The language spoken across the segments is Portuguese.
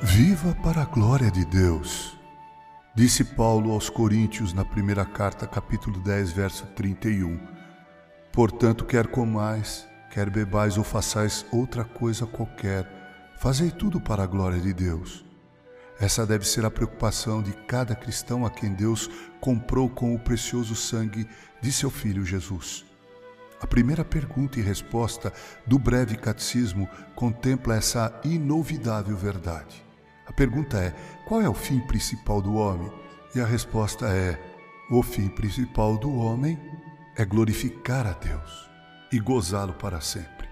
Viva para a glória de Deus. Disse Paulo aos Coríntios na primeira carta, capítulo 10, verso 31. Portanto, quer comais, quer bebais ou façais outra coisa qualquer, fazei tudo para a glória de Deus. Essa deve ser a preocupação de cada cristão a quem Deus comprou com o precioso sangue de seu Filho Jesus. A primeira pergunta e resposta do breve catecismo contempla essa inovidável verdade. Pergunta é: qual é o fim principal do homem? E a resposta é: o fim principal do homem é glorificar a Deus e gozá-lo para sempre.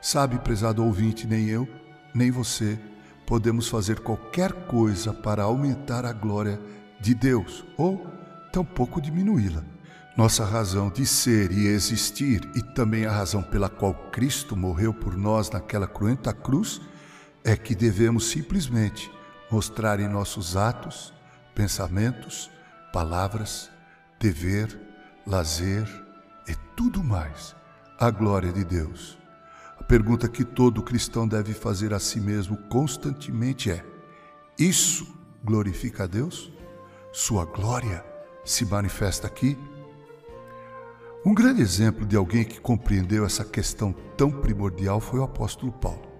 Sabe, prezado ouvinte, nem eu, nem você podemos fazer qualquer coisa para aumentar a glória de Deus ou tampouco diminuí-la. Nossa razão de ser e existir e também a razão pela qual Cristo morreu por nós naquela cruenta cruz é que devemos simplesmente mostrar em nossos atos, pensamentos, palavras, dever, lazer e tudo mais a glória de Deus. A pergunta que todo cristão deve fazer a si mesmo constantemente é: Isso glorifica a Deus? Sua glória se manifesta aqui? Um grande exemplo de alguém que compreendeu essa questão tão primordial foi o apóstolo Paulo.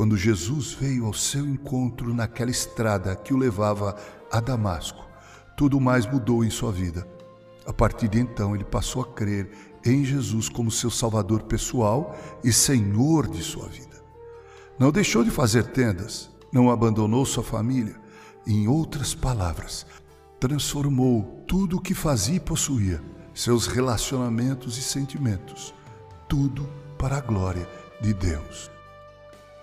Quando Jesus veio ao seu encontro naquela estrada que o levava a Damasco, tudo mais mudou em sua vida. A partir de então, ele passou a crer em Jesus como seu Salvador pessoal e Senhor de sua vida. Não deixou de fazer tendas, não abandonou sua família. Em outras palavras, transformou tudo o que fazia e possuía seus relacionamentos e sentimentos, tudo para a glória de Deus.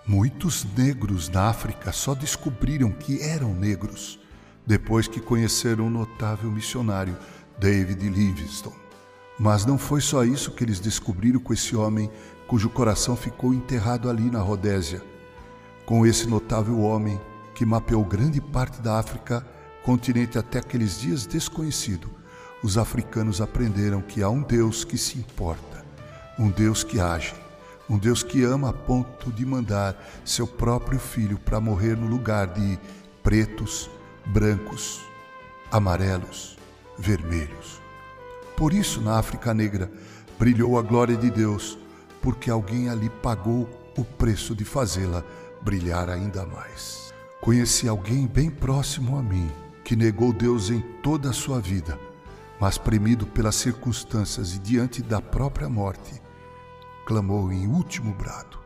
Muitos negros na África só descobriram que eram negros depois que conheceram o notável missionário David Livingstone. Mas não foi só isso que eles descobriram com esse homem cujo coração ficou enterrado ali na Rodésia. Com esse notável homem que mapeou grande parte da África, continente até aqueles dias desconhecido, os africanos aprenderam que há um Deus que se importa, um Deus que age, um Deus que ama a ponto de mandar seu próprio filho para morrer no lugar de pretos, brancos, amarelos, vermelhos. Por isso, na África Negra, brilhou a glória de Deus, porque alguém ali pagou o preço de fazê-la brilhar ainda mais. Conheci alguém bem próximo a mim que negou Deus em toda a sua vida mas premido pelas circunstâncias e diante da própria morte, clamou em último brado: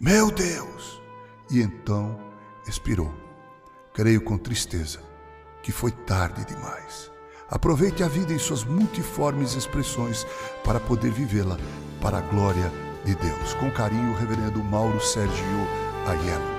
Meu Deus! E então expirou. Creio com tristeza que foi tarde demais. Aproveite a vida em suas multiformes expressões para poder vivê-la para a glória de Deus. Com carinho, Reverendo Mauro Sérgio Aiello.